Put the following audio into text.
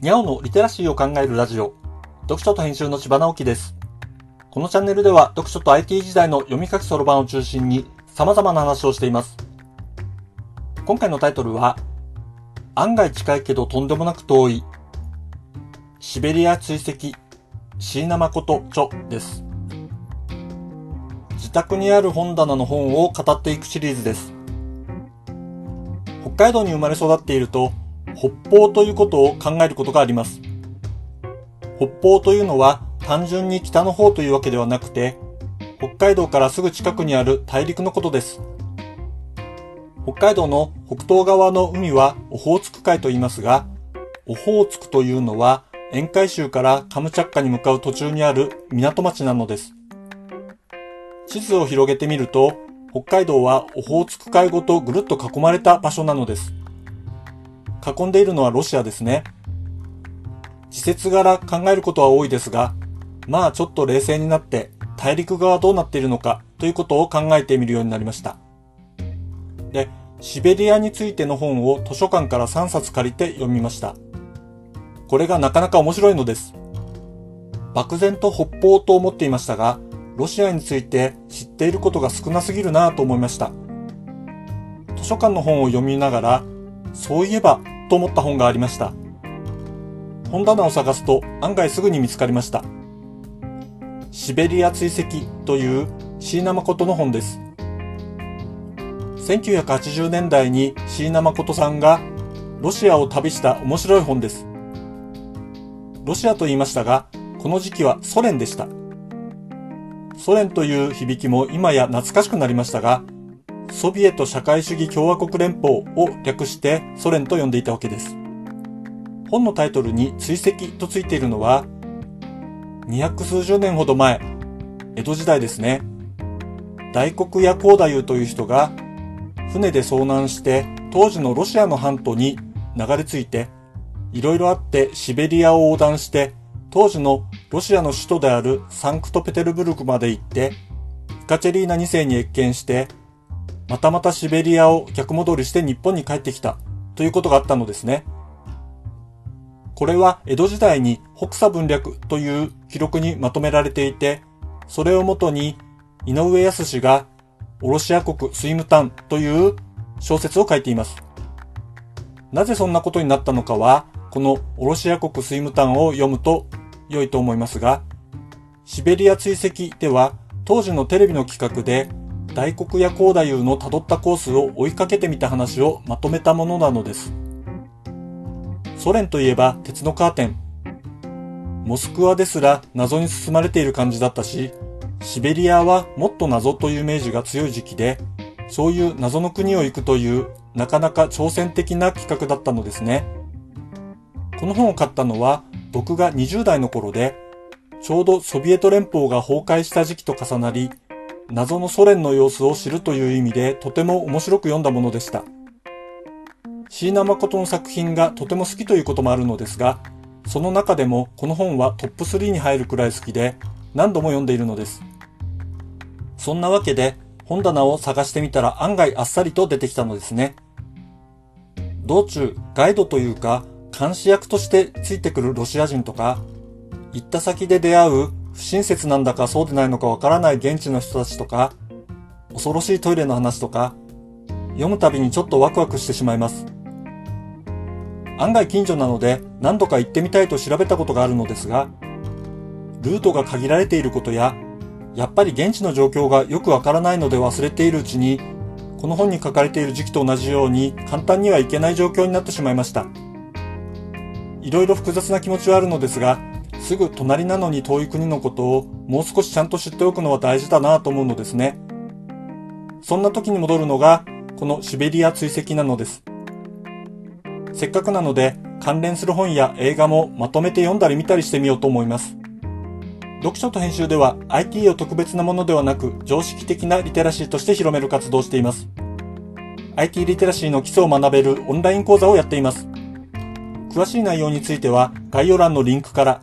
にゃおのリテラシーを考えるラジオ、読書と編集の千葉直樹です。このチャンネルでは読書と IT 時代の読み書きそろばんを中心に様々な話をしています。今回のタイトルは、案外近いけどとんでもなく遠い、シベリア追跡、椎名誠著です。自宅にある本棚の本を語っていくシリーズです。北海道に生まれ育っていると、北方ということを考えることがあります。北方というのは単純に北の方というわけではなくて、北海道からすぐ近くにある大陸のことです。北海道の北東側の海はオホーツク海と言いますが、オホーツクというのは沿海州からカムチャッカに向かう途中にある港町なのです。地図を広げてみると、北海道はオホーツク海ごとぐるっと囲まれた場所なのです。囲んでいるのはロシアですね。時節柄考えることは多いですが、まあちょっと冷静になって大陸側どうなっているのかということを考えてみるようになりました。で、シベリアについての本を図書館から3冊借りて読みました。これがなかなか面白いのです。漠然と北方と思っていましたが、ロシアについて知っていることが少なすぎるなぁと思いました。図書館の本を読みながら、そういえばと思った本がありました。本棚を探すと案外すぐに見つかりました。シベリア追跡という椎名誠の本です。1980年代に椎名誠さんがロシアを旅した面白い本です。ロシアと言いましたが、この時期はソ連でした。ソ連という響きも今や懐かしくなりましたが、ソビエト社会主義共和国連邦を略してソ連と呼んでいたわけです。本のタイトルに追跡とついているのは、二百数十年ほど前、江戸時代ですね。大黒屋光太夫という人が船で遭難して当時のロシアの半島に流れ着いて、いろいろあってシベリアを横断して、当時のロシアの首都であるサンクトペテルブルクまで行って、エカチェリーナ2世に謁見して、またまたシベリアを逆戻りして日本に帰ってきたということがあったのですね。これは江戸時代に北佐文略という記録にまとめられていて、それをもとに井上康がオロシア国スイムタンという小説を書いています。なぜそんなことになったのかは、このオロシア国スイムタンを読むと良いと思いますが、シベリア追跡では当時のテレビの企画で大黒屋光太夫の辿ったコースを追いかけてみた話をまとめたものなのです。ソ連といえば鉄のカーテン。モスクワですら謎に包まれている感じだったし、シベリアはもっと謎というイメージが強い時期で、そういう謎の国を行くというなかなか挑戦的な企画だったのですね。この本を買ったのは僕が20代の頃で、ちょうどソビエト連邦が崩壊した時期と重なり、謎のソ連の様子を知るという意味でとても面白く読んだものでした。椎名誠の作品がとても好きということもあるのですが、その中でもこの本はトップ3に入るくらい好きで何度も読んでいるのです。そんなわけで本棚を探してみたら案外あっさりと出てきたのですね。道中、ガイドというか監視役としてついてくるロシア人とか、行った先で出会う不親切なんだかそうでないのかわからない現地の人たちとか、恐ろしいトイレの話とか、読むたびにちょっとワクワクしてしまいます。案外近所なので何度か行ってみたいと調べたことがあるのですが、ルートが限られていることや、やっぱり現地の状況がよくわからないので忘れているうちに、この本に書かれている時期と同じように簡単にはいけない状況になってしまいました。いろいろ複雑な気持ちはあるのですが、すぐ隣なのに遠い国のことをもう少しちゃんと知っておくのは大事だなと思うのですね。そんな時に戻るのが、このシベリア追跡なのです。せっかくなので、関連する本や映画もまとめて読んだり見たりしてみようと思います。読書と編集では IT を特別なものではなく常識的なリテラシーとして広める活動をしています。IT リテラシーの基礎を学べるオンライン講座をやっています。詳しい内容については概要欄のリンクから、